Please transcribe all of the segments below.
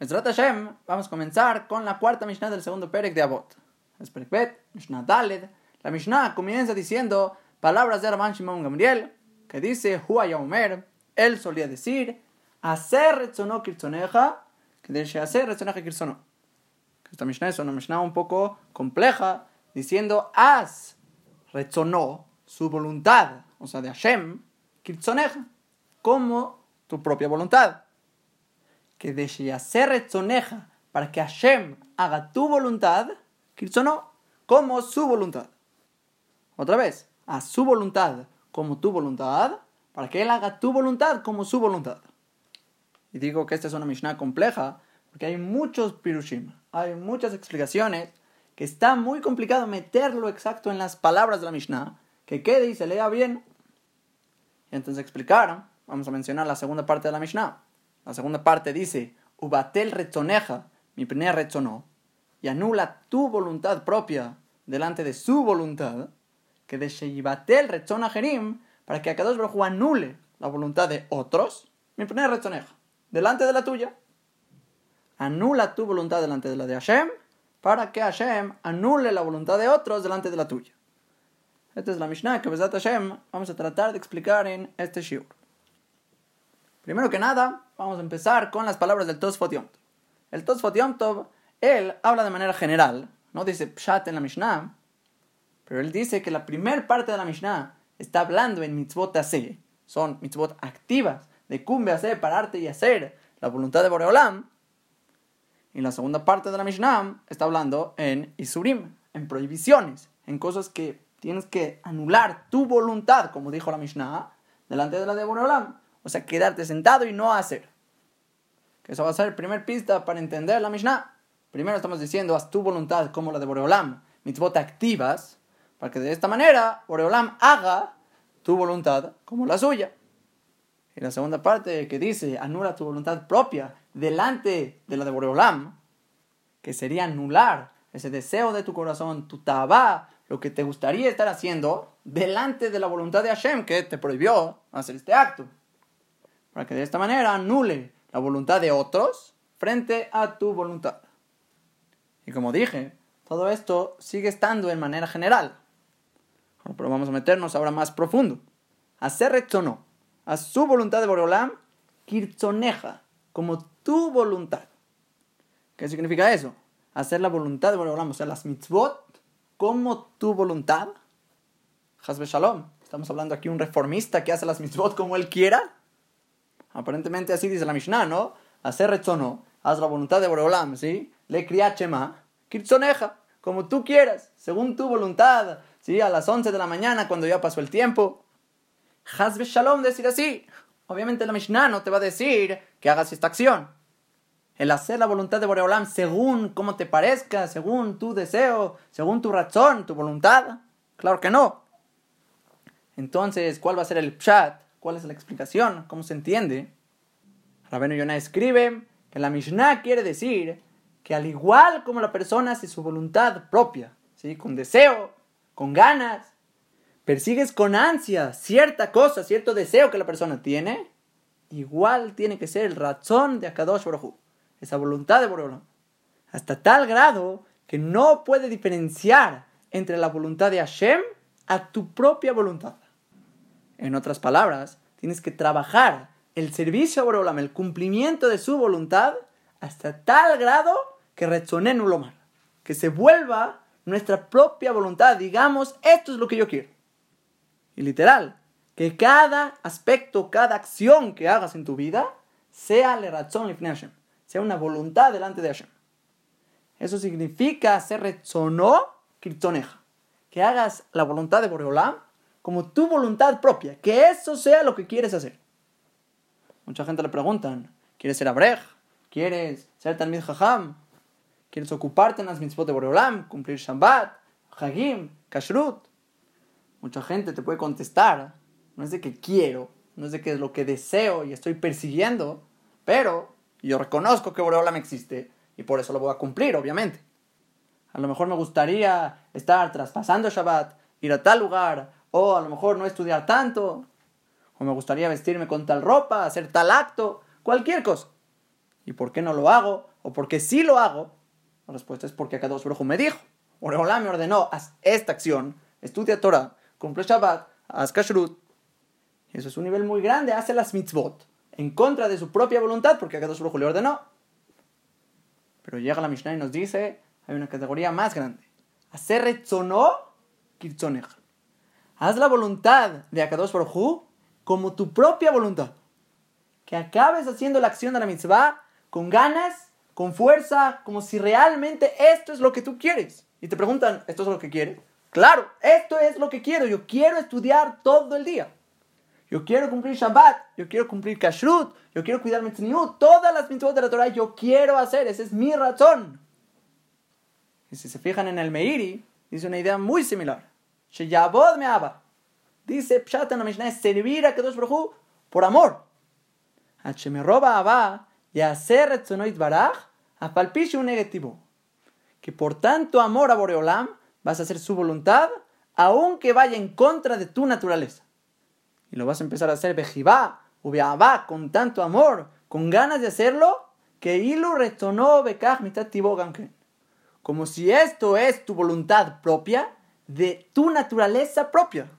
Mesrat Hashem, vamos a comenzar con la cuarta Mishnah del segundo Perek de Abot. Es Perek Mishnah Daled. La Mishnah comienza diciendo palabras de Rabban Shimon Gamriel, que dice, Huaya Omer, él solía decir, hacer retzono kirtzoneja, que dice hacer retzoneja kirtzono. Esta Mishnah es una Mishnah un poco compleja, diciendo, haz retzono, su voluntad, o sea, de Hashem, kirtzoneja, como tu propia voluntad que retzoneja para que Hashem haga tu voluntad, no como su voluntad. Otra vez, a su voluntad como tu voluntad, para que Él haga tu voluntad como su voluntad. Y digo que esta es una Mishnah compleja, porque hay muchos pirushim, hay muchas explicaciones, que está muy complicado meterlo exacto en las palabras de la Mishnah, que quede y se lea bien. Y entonces explicaron, vamos a mencionar la segunda parte de la Mishnah. La segunda parte dice, Ubatel retzoneja, mi primer retzonó, y anula tu voluntad propia delante de su voluntad, que de Sheibatel retzona jerim, para que Akadosh Baruj anule la voluntad de otros, mi primer retzoneja, delante de la tuya. Anula tu voluntad delante de la de Hashem, para que Hashem anule la voluntad de otros delante de la tuya. Esta es la Mishnah que Besat Hashem vamos a tratar de explicar en este shiur. Primero que nada, vamos a empezar con las palabras del Tosfot Yom. El Tosfot Yom él habla de manera general, no dice pshat en la Mishnah, pero él dice que la primera parte de la Mishnah está hablando en mitzvot ase, son mitzvot activas, de cumbe hacer, pararte y hacer la voluntad de Boreolam. Y la segunda parte de la Mishnah está hablando en isurim, en prohibiciones, en cosas que tienes que anular tu voluntad, como dijo la Mishnah, delante de la de Boreolam. O sea, quedarte sentado y no hacer. Que eso va a ser el primer pista para entender la Mishnah. Primero estamos diciendo, haz tu voluntad como la de Boreolam, mitzvot activas, para que de esta manera Boreolam haga tu voluntad como la suya. Y la segunda parte que dice, anula tu voluntad propia delante de la de Boreolam, que sería anular ese deseo de tu corazón, tu tabá, lo que te gustaría estar haciendo, delante de la voluntad de Hashem que te prohibió hacer este acto para que de esta manera anule la voluntad de otros frente a tu voluntad. Y como dije, todo esto sigue estando en manera general. Pero vamos a meternos ahora más profundo. Hacer retzono, a su voluntad de Boreolam, kirtzoneja, como tu voluntad. ¿Qué significa eso? Hacer la voluntad de Boreolam, o sea, las mitzvot, como tu voluntad. Hasbe Shalom. Estamos hablando aquí de un reformista que hace las mitzvot como él quiera. Aparentemente así dice la Mishnah, ¿no? Hacer retzono, haz la voluntad de Boreolam, ¿sí? Le kriachema, kirtzoneja, como tú quieras, según tu voluntad, ¿sí? A las 11 de la mañana, cuando ya pasó el tiempo. Hazbe shalom, decir así. Obviamente la Mishnah no te va a decir que hagas esta acción. El hacer la voluntad de Boreolam según como te parezca, según tu deseo, según tu razón, tu voluntad. Claro que no. Entonces, ¿cuál va a ser el pshat? ¿Cuál es la explicación? ¿Cómo se entiende? Rabenu Yonah escribe que la Mishnah quiere decir que al igual como la persona hace su voluntad propia, ¿sí? con deseo, con ganas, persigues con ansia cierta cosa, cierto deseo que la persona tiene, igual tiene que ser el razón de Akadosh Baruj esa voluntad de Baruch hasta tal grado que no puede diferenciar entre la voluntad de Hashem a tu propia voluntad. En otras palabras, tienes que trabajar el servicio a Borolam, el cumplimiento de su voluntad, hasta tal grado que rezoné mal, que se vuelva nuestra propia voluntad, digamos, esto es lo que yo quiero. Y literal, que cada aspecto, cada acción que hagas en tu vida, sea le razón Hashem, sea una voluntad delante de Hashem. Eso significa ser rezonó kirtoneja, que hagas la voluntad de Boreolam como tu voluntad propia, que eso sea lo que quieres hacer. Mucha gente le preguntan, ¿quieres ser abrej? ¿Quieres ser talmid jajam? ¿Quieres ocuparte en las mitzvot de Boreolam? ¿Cumplir Shabbat? Hagim? Kashrut? Mucha gente te puede contestar, no es de que quiero, no es de que es lo que deseo y estoy persiguiendo, pero yo reconozco que Boreolam existe y por eso lo voy a cumplir, obviamente. A lo mejor me gustaría estar traspasando Shabbat, ir a tal lugar, o a lo mejor no estudiar tanto, o me gustaría vestirme con tal ropa, hacer tal acto, cualquier cosa. ¿Y por qué no lo hago? ¿O por qué sí lo hago? La respuesta es porque Akadosh Baruj me dijo. Oreolá me ordenó, haz esta acción, estudia Torah, cumple Shabbat, haz Kashrut. Eso es un nivel muy grande, hace las mitzvot en contra de su propia voluntad porque Akadosh Baruj le ordenó. Pero llega la Mishnah y nos dice, hay una categoría más grande. Hacer retzonó kirtzoneja. Haz la voluntad de Akadosh Baruj como tu propia voluntad. Que acabes haciendo la acción de la mitzvah con ganas, con fuerza, como si realmente esto es lo que tú quieres. Y te preguntan, ¿esto es lo que quieres? Claro, esto es lo que quiero. Yo quiero estudiar todo el día. Yo quiero cumplir Shabbat, yo quiero cumplir Kashrut, yo quiero cuidar Mitzniut, todas las mitzvot de la Torah yo quiero hacer, esa es mi razón. Y si se fijan en el Meiri, dice una idea muy similar. Sheyabod me aba. Dice Pshat en la Mishnah es servir a Kadosh Baruj por amor. Me roba aba y hacer etzonoit baraj a palpiche un negativo. Que por tanto amor a Boreolam vas a hacer su voluntad, aunque vaya en contra de tu naturaleza. Y lo vas a empezar a hacer bejibá, ubeabá, con tanto amor, con ganas de hacerlo, que ilu retonó bekaj Como si esto es tu voluntad propia, de tu naturaleza propia.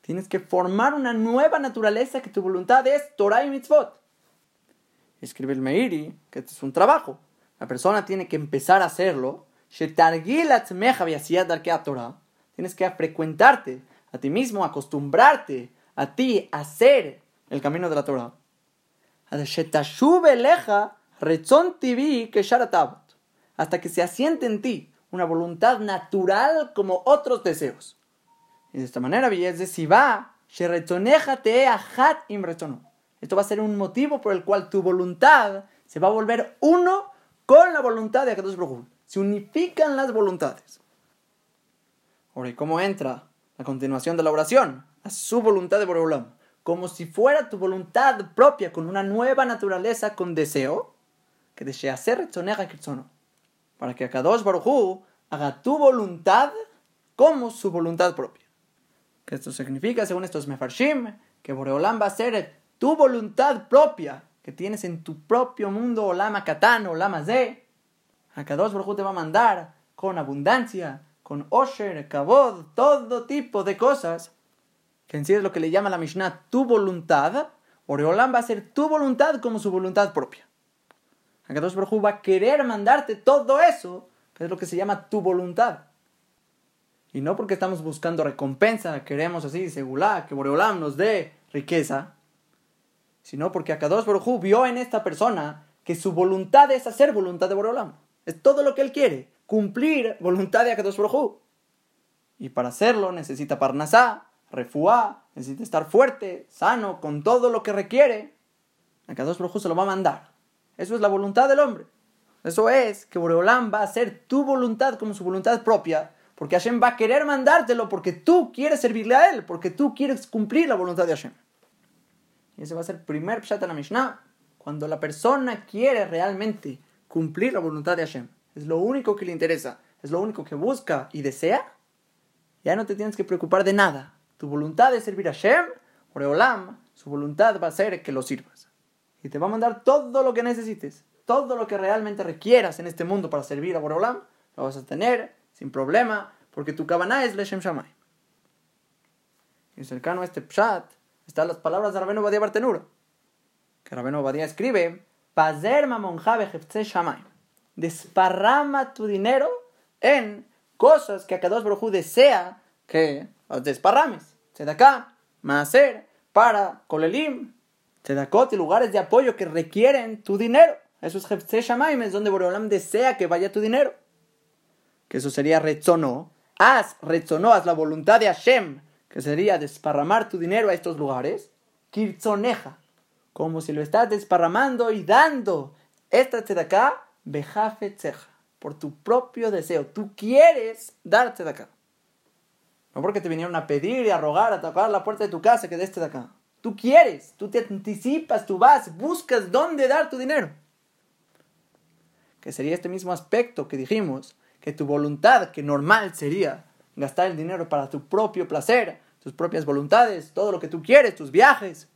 Tienes que formar una nueva naturaleza que tu voluntad es Torah y Mitzvot. Escribe el Meiri que este es un trabajo. La persona tiene que empezar a hacerlo. Tienes que frecuentarte a ti mismo, acostumbrarte a ti a hacer el camino de la Torah. Hasta que se asiente en ti una voluntad natural como otros deseos. Y de esta manera, si va, esto va a ser un motivo por el cual tu voluntad se va a volver uno con la voluntad de Akadosh Baruj Se unifican las voluntades. Ahora, ¿y cómo entra la continuación de la oración? A su voluntad de Boreolam. Como si fuera tu voluntad propia, con una nueva naturaleza, con deseo, que desea hacer para que Akadosh Baruj haga tu voluntad como su voluntad propia. Que esto significa, según estos mefarshim, que Boreolam va a ser tu voluntad propia que tienes en tu propio mundo, Olama Katán, Olama Ze. Akadosh Baruj te va a mandar con abundancia, con Osher, Kabod, todo tipo de cosas, que en sí es lo que le llama la Mishnah tu voluntad. Boreolam va a ser tu voluntad como su voluntad propia. Akadosh Baruj va a querer mandarte todo eso es lo que se llama tu voluntad. Y no porque estamos buscando recompensa, queremos así, segulá, que Boreolam nos dé riqueza, sino porque Akadosh Baruj vio en esta persona que su voluntad es hacer voluntad de Boreolam. Es todo lo que él quiere, cumplir voluntad de Akadosh Baruj Y para hacerlo necesita parnasá, refuá, necesita estar fuerte, sano, con todo lo que requiere. Akadosh Baruj se lo va a mandar. Eso es la voluntad del hombre. Eso es que Boreolam va a hacer tu voluntad como su voluntad propia, porque Hashem va a querer mandártelo porque tú quieres servirle a él, porque tú quieres cumplir la voluntad de Hashem. Y ese va a ser el primer pshat en la Mishnah, cuando la persona quiere realmente cumplir la voluntad de Hashem. Es lo único que le interesa, es lo único que busca y desea. Ya no te tienes que preocupar de nada. Tu voluntad es servir a Hashem, Boreolam, su voluntad va a ser que lo sirvas. Y te va a mandar todo lo que necesites todo lo que realmente requieras en este mundo para servir a Borolam, lo vas a tener sin problema, porque tu cabana es Leshem Shamay. Y cercano a este pshat están las palabras de Rabenu Badia Bartenura, que Rabenu Badia escribe, Pazer Shamay, desparrama tu dinero en cosas que Akadosh Baruj desea que las desparrames. Tzedakah, Maaser, para Kolelim, Tzedakot y lugares de apoyo que requieren tu dinero. Eso es Hefze Shamaim, es donde Boreolam desea que vaya tu dinero. Que eso sería Retzono. Haz, Retzono, haz la voluntad de Hashem, que sería desparramar tu dinero a estos lugares. Kirtzoneja, como si lo estás desparramando y dando. Esta acá, Bejafetzeja, por tu propio deseo. Tú quieres darte de acá. No porque te vinieron a pedir y a rogar, a tocar la puerta de tu casa que de este de acá. Tú quieres, tú te anticipas, tú vas, buscas dónde dar tu dinero. Que sería este mismo aspecto que dijimos, que tu voluntad, que normal sería gastar el dinero para tu propio placer, tus propias voluntades, todo lo que tú quieres, tus viajes,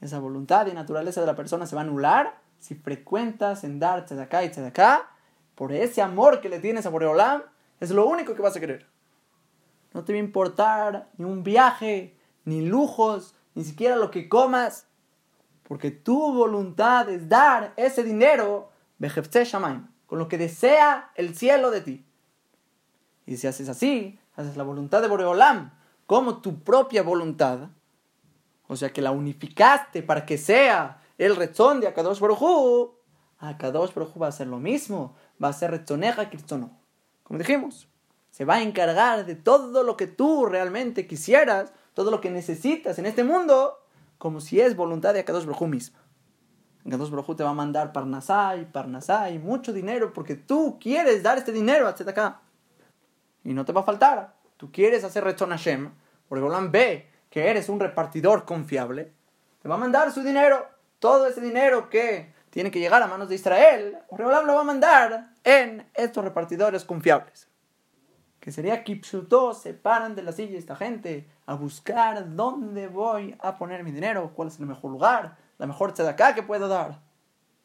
esa voluntad y naturaleza de la persona se va a anular si frecuentas en dar acá y acá, por ese amor que le tienes a Boreolam, es lo único que vas a querer. No te va a importar ni un viaje, ni lujos, ni siquiera lo que comas, porque tu voluntad es dar ese dinero, con lo que desea el cielo de ti. Y si haces así, haces la voluntad de Boreolam como tu propia voluntad, o sea que la unificaste para que sea el rezón de Akadosh Baruj Akadosh Baruj va a hacer lo mismo, va a ser retzoneja kirtzono. Como dijimos, se va a encargar de todo lo que tú realmente quisieras, todo lo que necesitas en este mundo, como si es voluntad de Akadosh Baruj misma. Akadosh Baruj te va a mandar parnasai, parnasai, mucho dinero, porque tú quieres dar este dinero a acá. Y no te va a faltar. Tú quieres hacer Rechon Hashem, porque Golan ve que eres un repartidor confiable, te va a mandar su dinero, todo ese dinero que tiene que llegar a manos de Israel, Boreolam lo va a mandar en estos repartidores confiables. Que sería Kipshuto, se paran de la silla esta gente a buscar dónde voy a poner mi dinero, cuál es el mejor lugar, la mejor acá que puedo dar.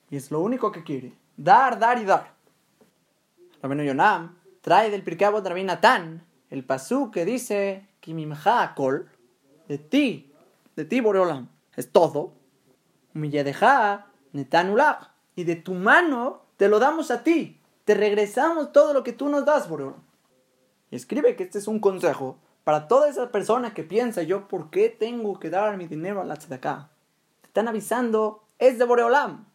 Y es lo único que quiere, dar, dar y dar. Rabino Yonam trae del Pirkei Rabbi Natán el pasú que dice Kimimha kol, de ti, de ti Boreolam, es todo. Y de tu mano te lo damos a ti, te regresamos todo lo que tú nos das, Boreolam. Y escribe que este es un consejo para toda esa persona que piensa yo, ¿por qué tengo que dar mi dinero a la tzedakah? Te están avisando, es de Boreolam.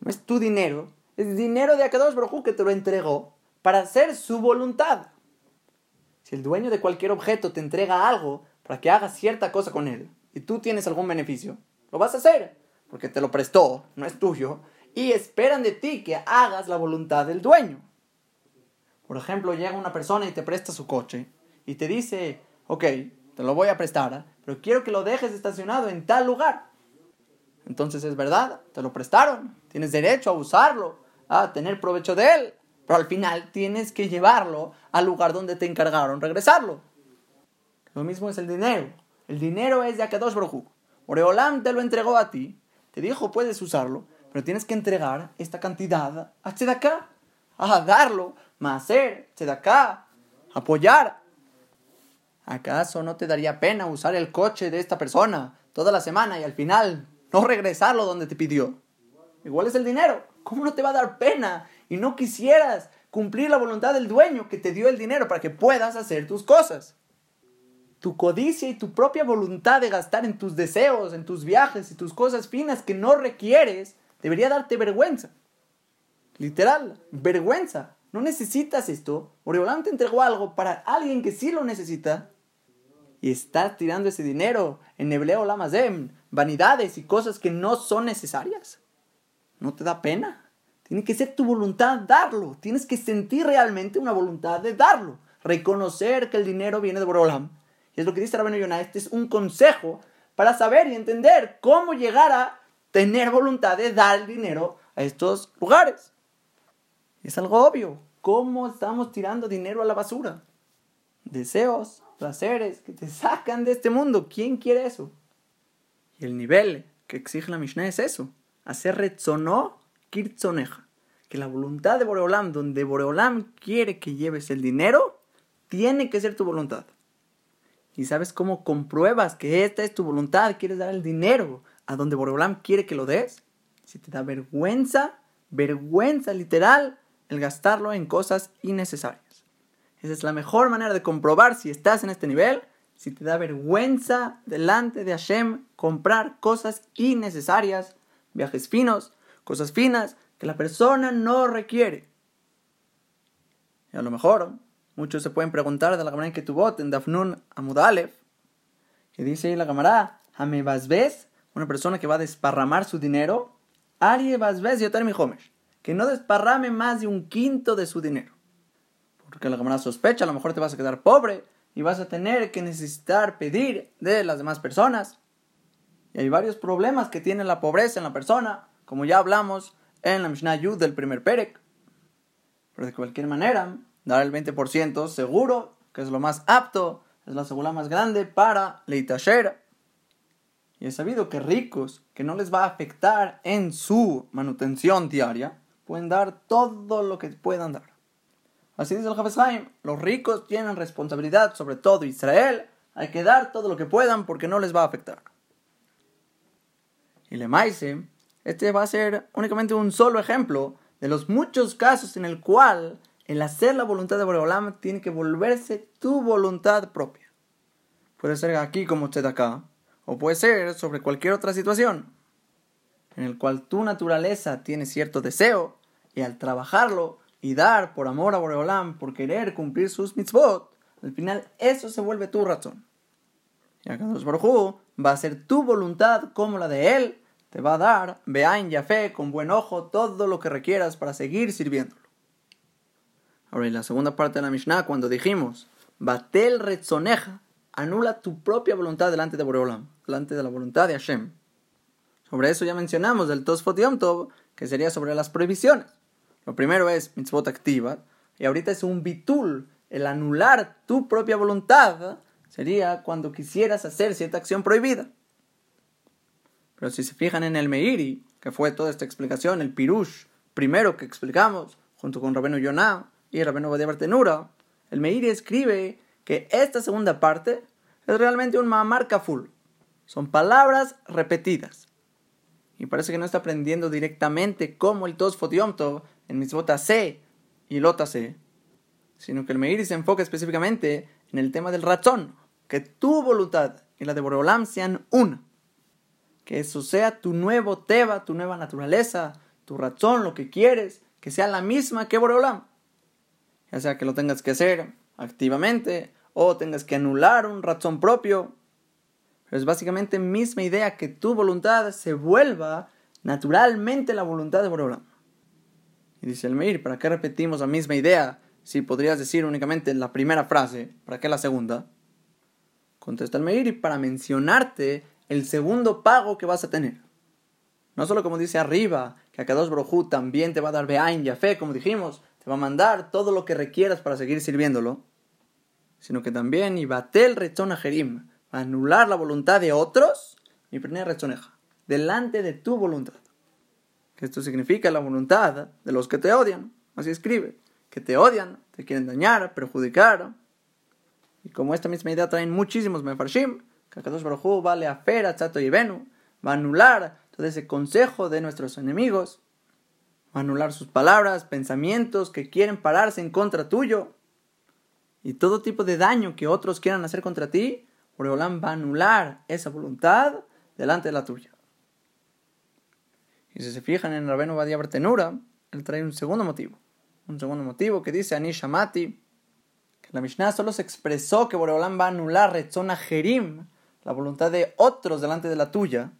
No es tu dinero, es dinero de Akadosh Baruj que te lo entregó para hacer su voluntad. Si el dueño de cualquier objeto te entrega algo para que hagas cierta cosa con él y tú tienes algún beneficio, lo vas a hacer porque te lo prestó, no es tuyo, y esperan de ti que hagas la voluntad del dueño. Por ejemplo, llega una persona y te presta su coche y te dice, ok, te lo voy a prestar, pero quiero que lo dejes estacionado en tal lugar. Entonces es verdad, te lo prestaron, tienes derecho a usarlo, a tener provecho de él, pero al final tienes que llevarlo al lugar donde te encargaron regresarlo. Lo mismo es el dinero. El dinero es de Akadosh Baruj Oreolam te lo entregó a ti, te dijo puedes usarlo, pero tienes que entregar esta cantidad a Tzedaká, a darlo, hacer Tzedaká, apoyar. ¿Acaso no te daría pena usar el coche de esta persona toda la semana y al final no regresarlo donde te pidió? Igual es el dinero. ¿Cómo no te va a dar pena y no quisieras cumplir la voluntad del dueño que te dio el dinero para que puedas hacer tus cosas. Tu codicia y tu propia voluntad de gastar en tus deseos, en tus viajes y tus cosas finas que no requieres, debería darte vergüenza. Literal, vergüenza. No necesitas esto. Oriolán te entregó algo para alguien que sí lo necesita. Y estás tirando ese dinero en Nebleo Lamazem, vanidades y cosas que no son necesarias. ¿No te da pena? Tiene que ser tu voluntad darlo. Tienes que sentir realmente una voluntad de darlo. Reconocer que el dinero viene de Borolam. Y es lo que dice Rabino Yonah. Este es un consejo para saber y entender cómo llegar a tener voluntad de dar el dinero a estos lugares. Es algo obvio. ¿Cómo estamos tirando dinero a la basura? Deseos, placeres que te sacan de este mundo. ¿Quién quiere eso? Y el nivel que exige la Mishnah es eso. Hacer retzonó Kirtzoneja, que la voluntad de Boreolam, donde Boreolam quiere que lleves el dinero, tiene que ser tu voluntad. ¿Y sabes cómo compruebas que esta es tu voluntad? ¿Quieres dar el dinero a donde Boreolam quiere que lo des? Si te da vergüenza, vergüenza literal, el gastarlo en cosas innecesarias. Esa es la mejor manera de comprobar si estás en este nivel, si te da vergüenza delante de Hashem comprar cosas innecesarias, viajes finos, cosas finas que la persona no requiere. Y a lo mejor muchos se pueden preguntar de la Gemara que tuvo en Dafnun Amudalef, que dice ahí la Gemara, ves una persona que va a desparramar su dinero, Ari Basbes Yotar mi que no desparrame más de un quinto de su dinero. Porque la Gemara sospecha, a lo mejor te vas a quedar pobre y vas a tener que necesitar pedir de las demás personas. Y hay varios problemas que tiene la pobreza en la persona como ya hablamos en la Mishnah Yud del primer Perek. Pero de cualquier manera, dar el 20% seguro, que es lo más apto, es la segura más grande para Leitasher. Y es sabido que ricos, que no les va a afectar en su manutención diaria, pueden dar todo lo que puedan dar. Así dice el Jafes los ricos tienen responsabilidad sobre todo Israel, hay que dar todo lo que puedan porque no les va a afectar. Y le maise, este va a ser únicamente un solo ejemplo de los muchos casos en el cual el hacer la voluntad de Boreolam tiene que volverse tu voluntad propia. Puede ser aquí como usted acá, o puede ser sobre cualquier otra situación, en el cual tu naturaleza tiene cierto deseo, y al trabajarlo y dar por amor a Boreolam, por querer cumplir sus mitzvot, al final eso se vuelve tu razón. Y acá Baruj va a ser tu voluntad como la de él, te va a dar, Beain fe con buen ojo, todo lo que requieras para seguir sirviéndolo. Ahora, en la segunda parte de la Mishnah, cuando dijimos, Batel Retzoneja, anula tu propia voluntad delante de Boreolam, delante de la voluntad de Hashem. Sobre eso ya mencionamos del Tosfot Yom Tov, que sería sobre las prohibiciones. Lo primero es mitzvot activa, y ahorita es un bitul, el anular tu propia voluntad sería cuando quisieras hacer cierta acción prohibida. Pero si se fijan en el Meiri, que fue toda esta explicación, el Pirush, primero que explicamos, junto con Rabenu Yonah y Rabenu Badia Bartenura, el Meiri escribe que esta segunda parte es realmente un marca full. Son palabras repetidas. Y parece que no está aprendiendo directamente como el Tosfot Yom en Mitzvot C y Lota C, sino que el Meiri se enfoca específicamente en el tema del razón, que tu voluntad y la de Boreolam sean una. Que eso sea tu nuevo Teba, tu nueva naturaleza, tu razón, lo que quieres, que sea la misma que Boreolam. Ya sea que lo tengas que hacer activamente o tengas que anular un razón propio. Pero es básicamente misma idea que tu voluntad se vuelva naturalmente la voluntad de Borolam. Y dice el Meir, ¿para qué repetimos la misma idea si podrías decir únicamente la primera frase? ¿Para qué la segunda? Contesta el Meir, para mencionarte el segundo pago que vas a tener. No solo como dice arriba, que Akadosh Brojú también te va a dar Beain y fe, como dijimos, te va a mandar todo lo que requieras para seguir sirviéndolo sino que también Ibatel Rechon Jerim, anular la voluntad de otros, mi primer rechoneja, delante de tu voluntad. Que esto significa la voluntad de los que te odian. Así escribe, que te odian, te quieren dañar, perjudicar. Y como esta misma idea traen muchísimos mefarshim, que Akadosh Baruj vale a Fera, Chato y Benu, va a anular todo ese consejo de nuestros enemigos, va a anular sus palabras, pensamientos que quieren pararse en contra tuyo y todo tipo de daño que otros quieran hacer contra ti, Boreolam va a anular esa voluntad delante de la tuya. Y si se fijan en Rabenu Badia Bartenura, él trae un segundo motivo. Un segundo motivo que dice Anisha Mati, que la Mishnah solo se expresó que Boreolam va a anular Retzona Jerim, la voluntad de otros delante de la tuya,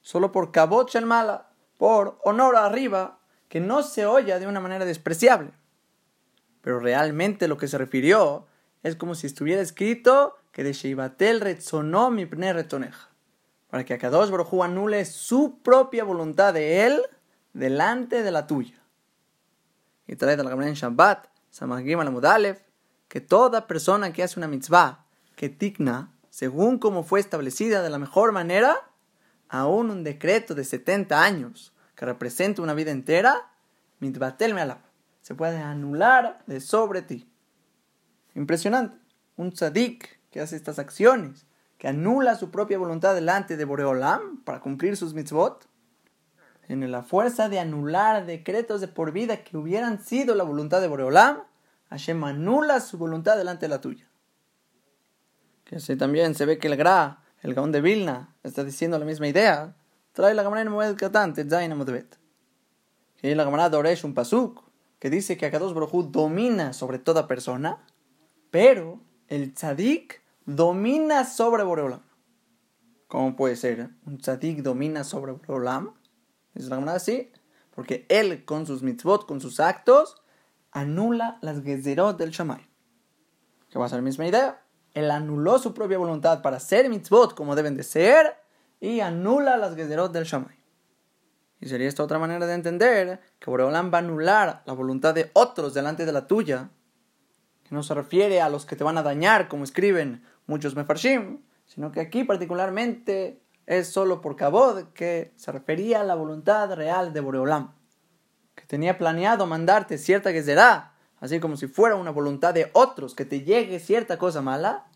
solo por Kabot el Mala, por honor arriba, que no se oya de una manera despreciable pero realmente lo que se refirió es como si estuviera escrito que de Sheibatel rezonó mi primer retoneja, para que Akadosh Baruj anule su propia voluntad de él delante de la tuya. Y trae de la Gemara en Shabbat, Samagim al que toda persona que hace una mitzvah que tigna, según como fue establecida de la mejor manera, aún un decreto de 70 años que representa una vida entera, mitbatel me se puede anular de sobre ti. Impresionante. Un tzadik que hace estas acciones, que anula su propia voluntad delante de Boreolam para cumplir sus mitzvot, tiene la fuerza de anular decretos de por vida que hubieran sido la voluntad de Boreolam, Hashem anula su voluntad delante de la tuya. Que así también se ve que el Gra, el Gaón de Vilna, está diciendo la misma idea. Trae la Gamara en Moed Katan, Tetzain Que la Gamara Doresh un pasuk que dice que Akadosh Baruj domina sobre toda persona, pero el tzadik domina sobre Boreolam. ¿Cómo puede ser? ¿Un tzadik domina sobre Boreolam? Es la manera así, porque él con sus mitzvot, con sus actos, anula las gezerot del Shamay. Que va a ser la misma idea. Él anuló su propia voluntad para hacer mitzvot como deben de ser y anula las gezerot del Shamay. Y sería esta otra manera de entender que Boreolam va a anular la voluntad de otros delante de la tuya, que no se refiere a los que te van a dañar, como escriben muchos mefarshim, sino que aquí particularmente es solo por Kabod, que se refería a la voluntad real de Boreolam, que tenía planeado mandarte cierta que así como si fuera una voluntad de otros, que te llegue cierta cosa mala,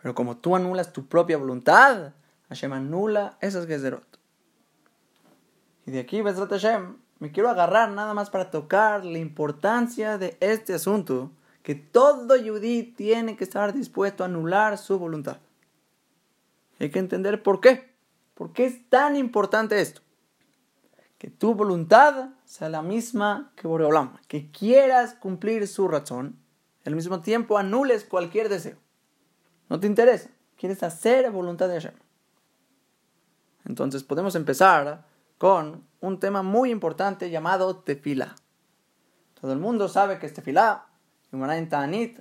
pero como tú anulas tu propia voluntad, Hashem anula esas gezerot. Y de aquí, Bezrat Hashem, me quiero agarrar nada más para tocar la importancia de este asunto, que todo yudí tiene que estar dispuesto a anular su voluntad. Hay que entender por qué. ¿Por qué es tan importante esto? Que tu voluntad sea la misma que Boreolam, que quieras cumplir su razón, al mismo tiempo anules cualquier deseo. No te interesa, quieres hacer voluntad de Hashem. Entonces podemos empezar con un tema muy importante llamado tefila. Todo el mundo sabe que es tefila. en Ta'anit,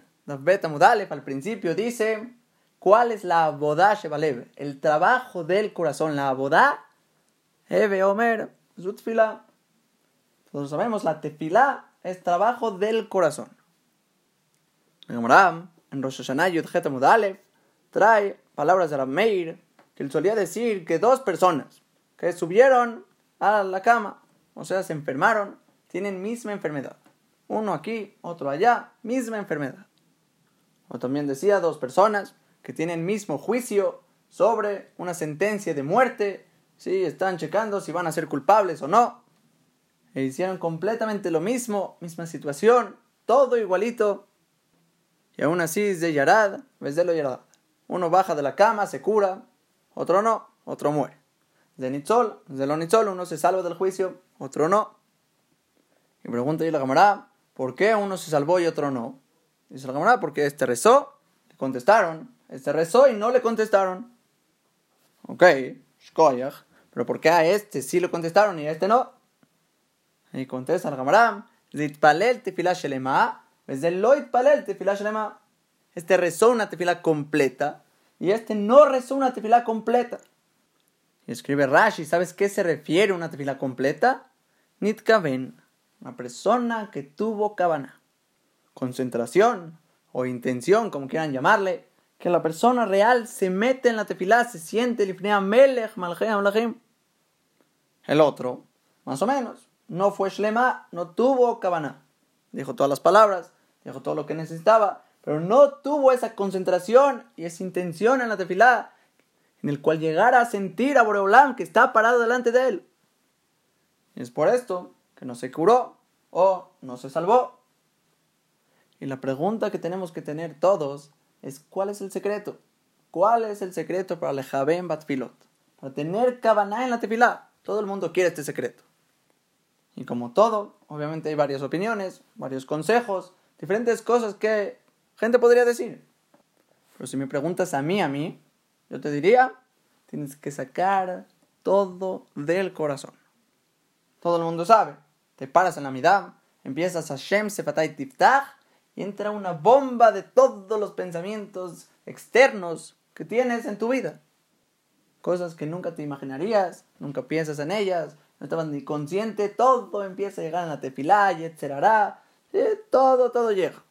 Mudalef, al principio dice ¿Cuál es la abodá Shebalev? El trabajo del corazón. La abodá, Eve Omer, Zutfila. Todos sabemos, la tefilá es trabajo del corazón. En Rosh Hashanah Yudhet trae palabras de Rameir que él solía decir que dos personas que subieron a la cama, o sea, se enfermaron, tienen misma enfermedad. Uno aquí, otro allá, misma enfermedad. O también decía dos personas que tienen mismo juicio sobre una sentencia de muerte, si están checando si van a ser culpables o no. E hicieron completamente lo mismo, misma situación, todo igualito. Y aún así es de Yarad, ves de lo Yarad. Uno baja de la cama, se cura, otro no, otro muere. De Nitzol, de lo Nitzol, uno se salva del juicio, otro no. Y pregunta yo la camarada, ¿por qué uno se salvó y otro no? Dice la camarada, porque este rezó, le contestaron, este rezó y no le contestaron. Ok, shkoyach. Pero ¿por qué a este sí le contestaron y a este no? Y contesta el Gamaram. Zitpalel shelema. Desde lo itpalel tefilah shelema. Este rezó una tefila completa y este no rezó una tefila completa. Y escribe Rashi, ¿sabes qué se refiere a una tefila completa? Nitkaven, una persona que tuvo cabana, concentración o intención, como quieran llamarle, que la persona real se mete en la tefilá, se siente melech El otro, más o menos, no fue shlema, no tuvo cabana. Dijo todas las palabras, dijo todo lo que necesitaba, pero no tuvo esa concentración y esa intención en la tefilá, en el cual llegara a sentir a Boreolam que está parado delante de él. Es por esto que no se curó o no se salvó. Y la pregunta que tenemos que tener todos es cuál es el secreto. ¿Cuál es el secreto para el Batfilot? Para tener Kabaná en la tefilá. Todo el mundo quiere este secreto. Y como todo, obviamente hay varias opiniones, varios consejos, diferentes cosas que gente podría decir. Pero si me preguntas a mí, a mí, yo te diría, tienes que sacar todo del corazón. Todo el mundo sabe. Te paras en la mitad, empiezas a Shem Sefatay Tiftach y entra una bomba de todos los pensamientos externos que tienes en tu vida. Cosas que nunca te imaginarías, nunca piensas en ellas, no estabas ni consciente, todo empieza a llegar en la tefilá y etcétera. todo, todo llega.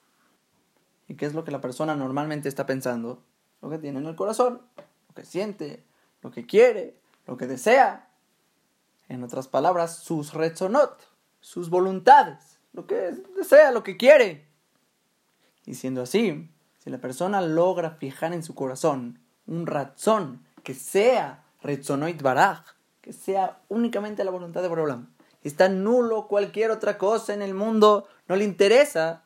¿Y qué es lo que la persona normalmente está pensando? Lo que tiene en el corazón, lo que siente, lo que quiere, lo que desea. En otras palabras, sus rezonot, sus voluntades, lo que desea, lo que quiere. Y siendo así, si la persona logra fijar en su corazón un razón que sea Retzonoit Baraj, que sea únicamente la voluntad de Borolam, está nulo cualquier otra cosa en el mundo, no le interesa,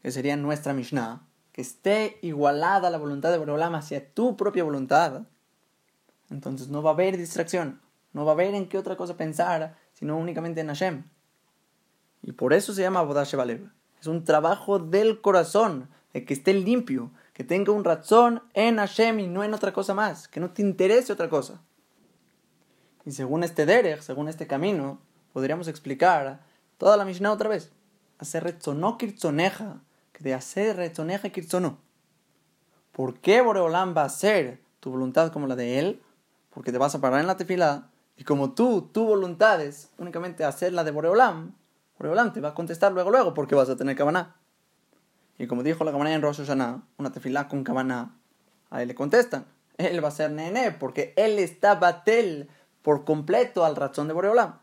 que sería nuestra Mishnah, que esté igualada la voluntad de Borolam hacia tu propia voluntad, entonces no va a haber distracción, no va a haber en qué otra cosa pensar, sino únicamente en Hashem. Y por eso se llama Bodash Balev. Es un trabajo del corazón, de que esté limpio, que tenga un razón en Hashem y no en otra cosa más, que no te interese otra cosa. Y según este derech, según este camino, podríamos explicar toda la Mishnah otra vez. Hacer retzonó kirtzoneja, que de hacer retzoneja kirtzono. ¿Por qué Boreolam va a hacer tu voluntad como la de él? Porque te vas a parar en la tefila y como tú, tu voluntad es únicamente hacer la de Boreolam, Boreolam te va a contestar luego, luego, porque vas a tener cabana. Y como dijo la cabana en Rosh Hashanah, una tefilá con cabana, a él le contestan. él va a ser nene, porque él está batel por completo al razón de Boreolam.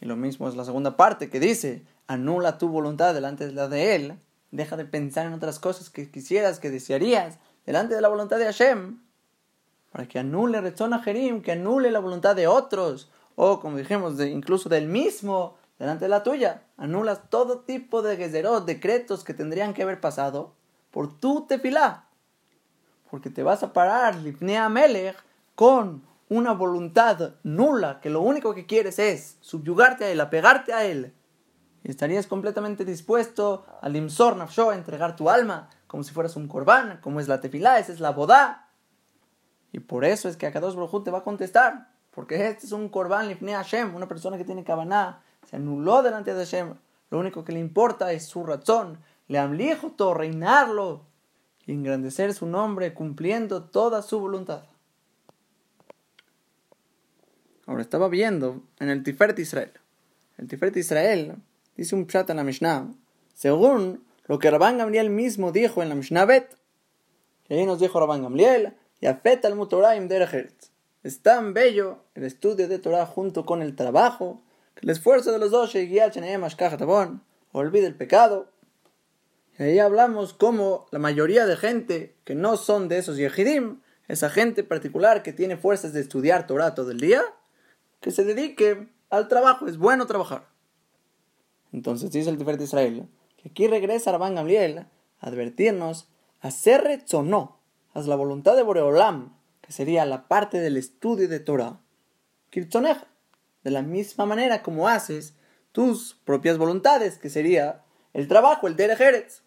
Y lo mismo es la segunda parte que dice, anula tu voluntad delante de la de él, deja de pensar en otras cosas que quisieras, que desearías, delante de la voluntad de Hashem, para que anule Rezón a Jerim, que anule la voluntad de otros, o como dijimos, de, incluso del mismo, delante de la tuya. Anulas todo tipo de gezerot, decretos que tendrían que haber pasado por tu tefilá. Porque te vas a parar, Lipnea Melech, con una voluntad nula, que lo único que quieres es subyugarte a él, apegarte a él. Y estarías completamente dispuesto al imsor nafsho, a entregar tu alma, como si fueras un corbán, como es la tefilá, esa es la boda. Y por eso es que Akadosh Baruj te va a contestar. Porque este es un corbán lifnei Hashem, una persona que tiene kabaná, se anuló delante de Hashem. Lo único que le importa es su razón, le todo, reinarlo y engrandecer su nombre cumpliendo toda su voluntad. Ahora estaba viendo en el Tiferet Israel. El Tiferet Israel dice un chat en la Mishnah, según lo que Rabban Gamliel mismo dijo en la Mishnah Bet. Y ahí nos dijo Rabban Gamliel, y afeta al Mutoraim Eretz. Es tan bello el estudio de Torah junto con el trabajo, el esfuerzo de los dos olvide el pecado. Y ahí hablamos como la mayoría de gente que no son de esos Yehidim, esa gente particular que tiene fuerzas de estudiar Torah todo el día, que se dedique al trabajo, es bueno trabajar. Entonces dice el Tiferet Israel que aquí regresa Rabban Gamliel a advertirnos, hacer o no, haz la voluntad de Boreolam, que sería la parte del estudio de Torah, Kirtzoneja, de la misma manera como haces tus propias voluntades, que sería el trabajo, el Derejeretz.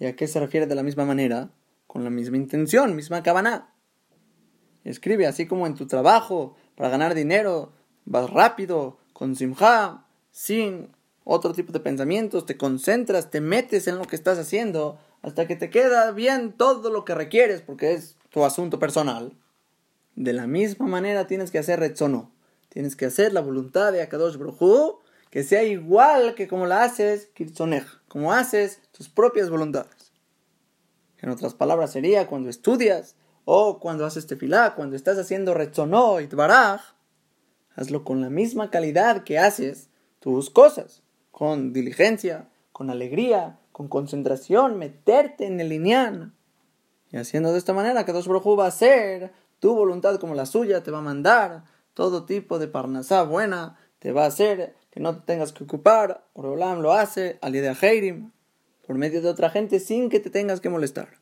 ¿Y a qué se refiere de la misma manera? Con la misma intención, misma cabana. Escribe así como en tu trabajo, para ganar dinero, vas rápido, con simja, sin otro tipo de pensamientos, te concentras, te metes en lo que estás haciendo, hasta que te queda bien todo lo que requieres, porque es tu asunto personal, de la misma manera tienes que hacer Retzono. Tienes que hacer la voluntad de Akadosh Brojú, que sea igual que como la haces Kirzonej, como haces tus propias voluntades. En otras palabras sería cuando estudias o cuando haces tefilá, cuando estás haciendo Retzono y hazlo con la misma calidad que haces tus cosas, con diligencia, con alegría, con concentración, meterte en el lineal y haciendo de esta manera, que Dos va a hacer tu voluntad como la suya, te va a mandar todo tipo de parnasá buena, te va a hacer que no te tengas que ocupar. Orolam lo hace al de Heirim, por medio de otra gente, sin que te tengas que molestar.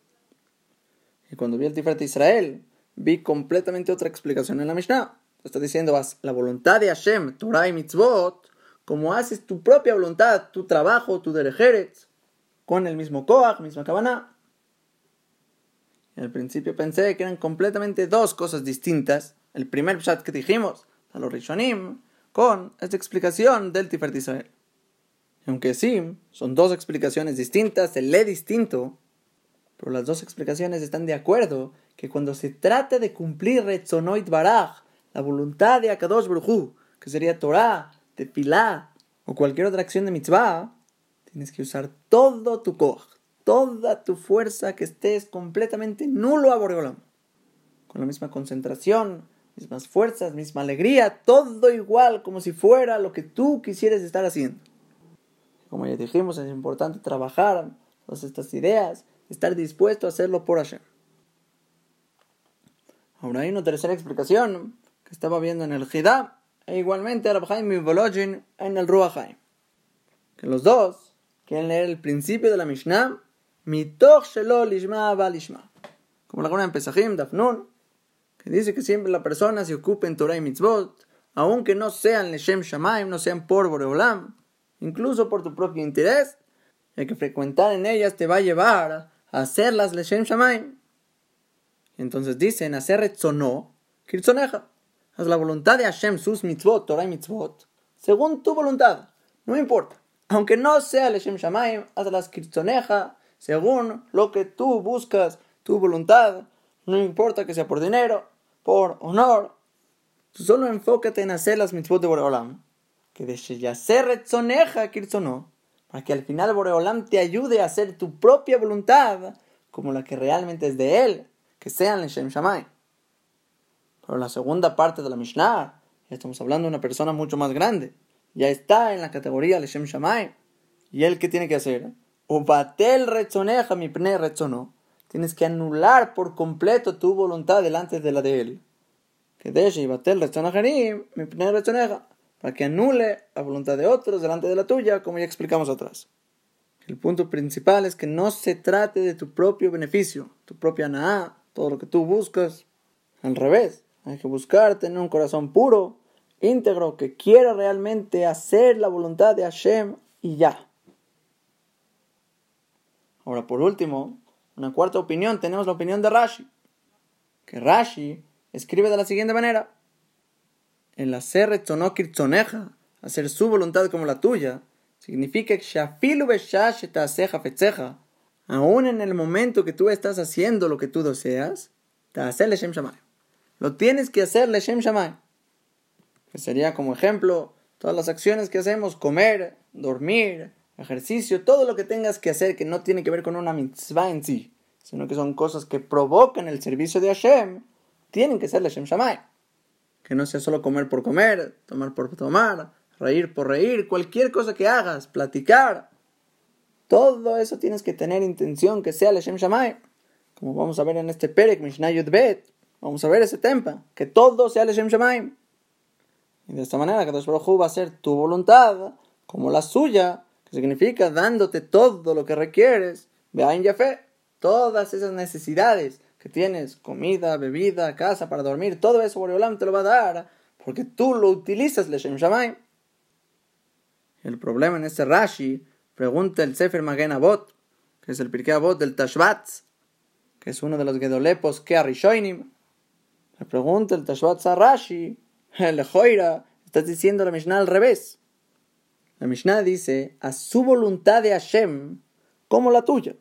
Y cuando vi el Tiferet Israel, vi completamente otra explicación en la Mishnah. Está diciendo, la voluntad de Hashem, Torah y Mitzvot, como haces tu propia voluntad, tu trabajo, tu derejeret, con el mismo Koach, misma Kabbalah, al principio pensé que eran completamente dos cosas distintas. El primer chat que dijimos, a los Rishonim, con esta explicación del Tiferet Israel. Aunque sí, son dos explicaciones distintas, se lee distinto, pero las dos explicaciones están de acuerdo que cuando se trata de cumplir Retzonoit Baraj, la voluntad de Akadosh Brujú, que sería Torah, Tefilá o cualquier otra acción de mitzvah, tienes que usar todo tu koch, toda tu fuerza, que estés completamente nulo a Boreolam. Con la misma concentración, mismas fuerzas, misma alegría, todo igual, como si fuera lo que tú quisieras estar haciendo. Como ya dijimos, es importante trabajar todas estas ideas, estar dispuesto a hacerlo por Hashem. Ahora hay una tercera explicación que estaba viendo en el Hidá e igualmente el Haim y Volojin en el Ruach Que los dos quieren leer el principio de la Mishnah Mitoch shelo lishma lishma. Como la gona en Pesachim, Dafnun, dice que siempre la persona se ocupe en Torah y Mitzvot, aunque no sean Leshem Shamaim, no sean por Boreolam, incluso por tu propio interés, el que frecuentar en ellas te va a llevar a hacerlas Leshem Shamaim. Entonces dicen, hacer retzono, kirtzoneja. Haz la voluntad de Hashem, sus mitzvot, Torah y mitzvot, según tu voluntad. No importa. Aunque no sea Leshem Shamaim, hazlas kirtzoneja, según lo que tú buscas, tu voluntad, no importa que sea por dinero, por honor, solo enfócate en hacer las mitzvot de Boreolam, que Retzoneja Kirzono, para que al final Boreolam te ayude a hacer tu propia voluntad como la que realmente es de él, que sean Leshem Shamay. Pero la segunda parte de la Mishnah, ya estamos hablando de una persona mucho más grande, ya está en la categoría Leshem Shamay. ¿Y él qué tiene que hacer? Ubatel retzoneja mi pne retzono. Tienes que anular por completo tu voluntad delante de la de él. Para que anule la voluntad de otros delante de la tuya, como ya explicamos atrás. El punto principal es que no se trate de tu propio beneficio, tu propia naá, todo lo que tú buscas. Al revés, hay que buscar tener un corazón puro, íntegro, que quiera realmente hacer la voluntad de Hashem y ya. Ahora, por último, una cuarta opinión, tenemos la opinión de Rashi. Que Rashi escribe de la siguiente manera. El hacer tzoneja, hacer su voluntad como la tuya, significa que aún en el momento que tú estás haciendo lo que tú deseas, Lo tienes que hacer Leshem Shamay. Que sería como ejemplo todas las acciones que hacemos, comer, dormir, ejercicio, todo lo que tengas que hacer que no tiene que ver con una mitzvah en sí, sino que son cosas que provocan el servicio de Hashem, tienen que ser Leshem Shamay. Que no sea solo comer por comer, tomar por tomar, reír por reír, cualquier cosa que hagas, platicar. Todo eso tienes que tener intención que sea Leshem Shamay. Como vamos a ver en este Perek Mishnah Bet, vamos a ver ese tempa, que todo sea Leshem Shamay. Y de esta manera, que Baruj va a ser tu voluntad como la suya, significa dándote todo lo que requieres. Vean ya fe, todas esas necesidades que tienes, comida, bebida, casa para dormir, todo eso Boreolam te lo va a dar, porque tú lo utilizas Leshem Shamay. El problema en este Rashi, pregunta el Sefer Magen Abot, que es el Pirkei Abot del Tashbatz, que es uno de los Gedolepos que Arishoinim. Le pregunta el Tashbatz a Rashi, el Joira, estás diciendo la Mishnah al revés. La Mishnah dice, a su voluntad de Hashem, como la tuya.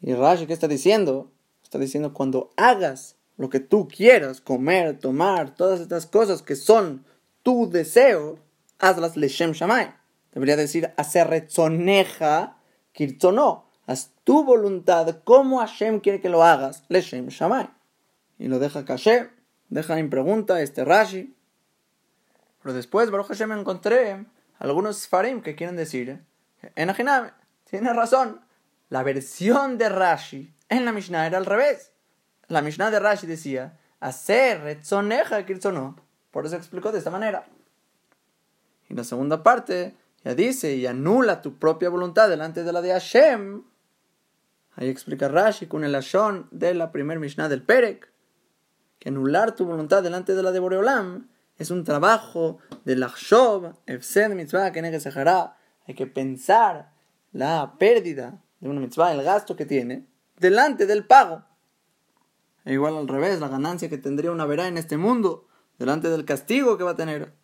Y Rashi, ¿qué está diciendo? Está diciendo, cuando hagas lo que tú quieras, comer, tomar, todas estas cosas que son tu deseo, hazlas Leshem Shamay. Debería decir, hacer retzoneja, kirtono. Haz tu voluntad como Hashem quiere que lo hagas, leshem shamay. Y lo deja caché, deja en pregunta este Rashi. Pero después, Baruch Hashem, encontré algunos farim que quieren decir, en Ajiname, tiene razón, la versión de Rashi en la Mishnah era al revés. La Mishnah de Rashi decía, hacer retzoneja, kirtono. Por eso explicó de esta manera. Y la segunda parte ya dice, y anula tu propia voluntad delante de la de Hashem. Ahí explica Rashi con el Ashon de la primer Mishnah del Perek, que anular tu voluntad delante de la de Boreolam es un trabajo de Lachshov, Efsed Mitzvah, que Hay que pensar la pérdida de una mitzvah, el gasto que tiene, delante del pago. E igual al revés, la ganancia que tendría una verá en este mundo, delante del castigo que va a tener.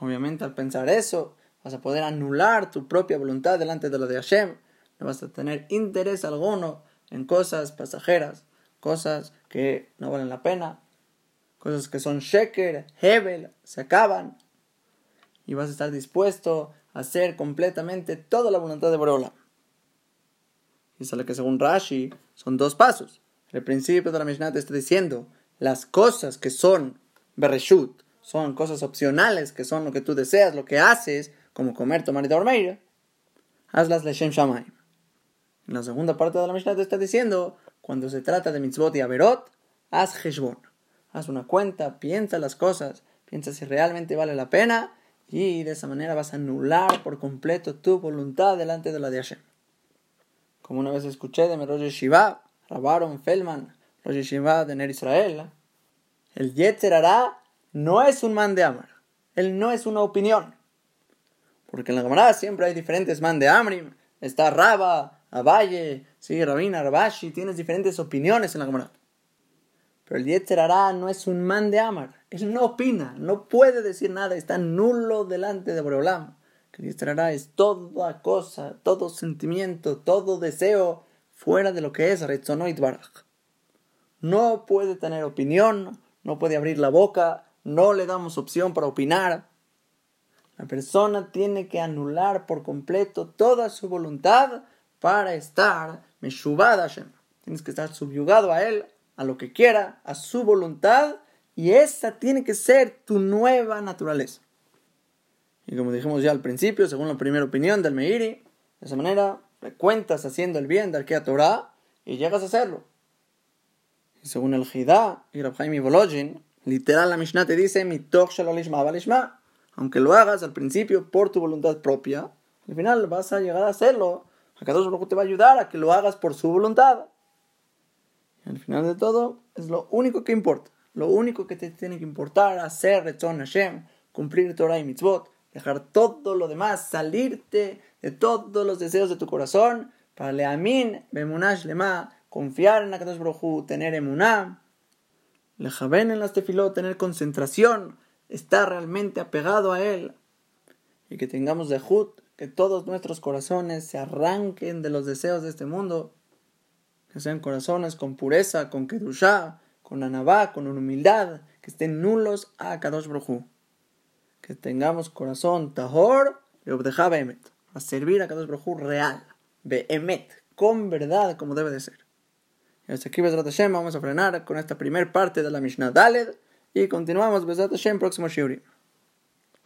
Obviamente al pensar eso, vas a poder anular tu propia voluntad delante de lo de Hashem, no vas a tener interés alguno en cosas pasajeras, cosas que no valen la pena, cosas que son sheker, hebel, se acaban, y vas a estar dispuesto a hacer completamente toda la voluntad de Borola. Y sale que según Rashi son dos pasos. El principio de la Mishnah te está diciendo las cosas que son bereshut, son cosas opcionales, que son lo que tú deseas, lo que haces, como comer, tomar y dormir, hazlas Leshem Shamay. En la segunda parte de la Mishnah te está diciendo, cuando se trata de mitzvot y averot, haz heshbon. Haz una cuenta, piensa las cosas, piensa si realmente vale la pena y de esa manera vas a anular por completo tu voluntad delante de la de Hashem. Como una vez escuché de Rosh Shiva, Rabaron Feldman, Rosh Shiva de Ner Israel, el Yetzer no es un man de Amar, él no es una opinión. Porque en la Gemara siempre hay diferentes man de Amrim. Está Raba, Abaye, sí, Rabina, Rabashi. Tienes diferentes opiniones en la Gemara. Pero el Yetzer no es un man de Amar. Él no opina, no puede decir nada. Está nulo delante de Boreolam. El Yetzer es toda cosa, todo sentimiento, todo deseo fuera de lo que es Retzonoit Baraj. No puede tener opinión, no puede abrir la boca, no le damos opción para opinar. La persona tiene que anular por completo toda su voluntad para estar Meshubad Hashem. Tienes que estar subyugado a Él a lo que quiera, a su voluntad, y esa tiene que ser tu nueva naturaleza. Y como dijimos ya al principio, según la primera opinión del Meiri, de esa manera cuentas haciendo el bien del que a Torah y llegas a hacerlo. Y según el Hidá y Rabhaim Volojin, literal la Mishnah te dice, aunque lo hagas al principio por tu voluntad propia, al final vas a llegar a hacerlo. Akadosh Baruj te va a ayudar a que lo hagas por su voluntad. Al final de todo, es lo único que importa. Lo único que te tiene que importar, hacer Retzon Hashem, cumplir Torah y Mitzvot, dejar todo lo demás, salirte de todos los deseos de tu corazón, para leamin, bemunash lema, confiar en Akadosh Baruj tener emuná, lejaben en las tefilot, tener concentración, estar realmente apegado a él, y que tengamos de Jut, que todos nuestros corazones se arranquen de los deseos de este mundo, que sean corazones con pureza, con kedushá, con anabá, con humildad, que estén nulos a Kadosh Brojú. Que tengamos corazón tahor y emet, a servir a Kadosh Brojú real, behemet, con verdad como debe de ser. Y hasta aquí, Bezrat Hashem, vamos a frenar con esta primera parte de la Mishnah Daled y continuamos, Bezrat Hashem, próximo Shiurim.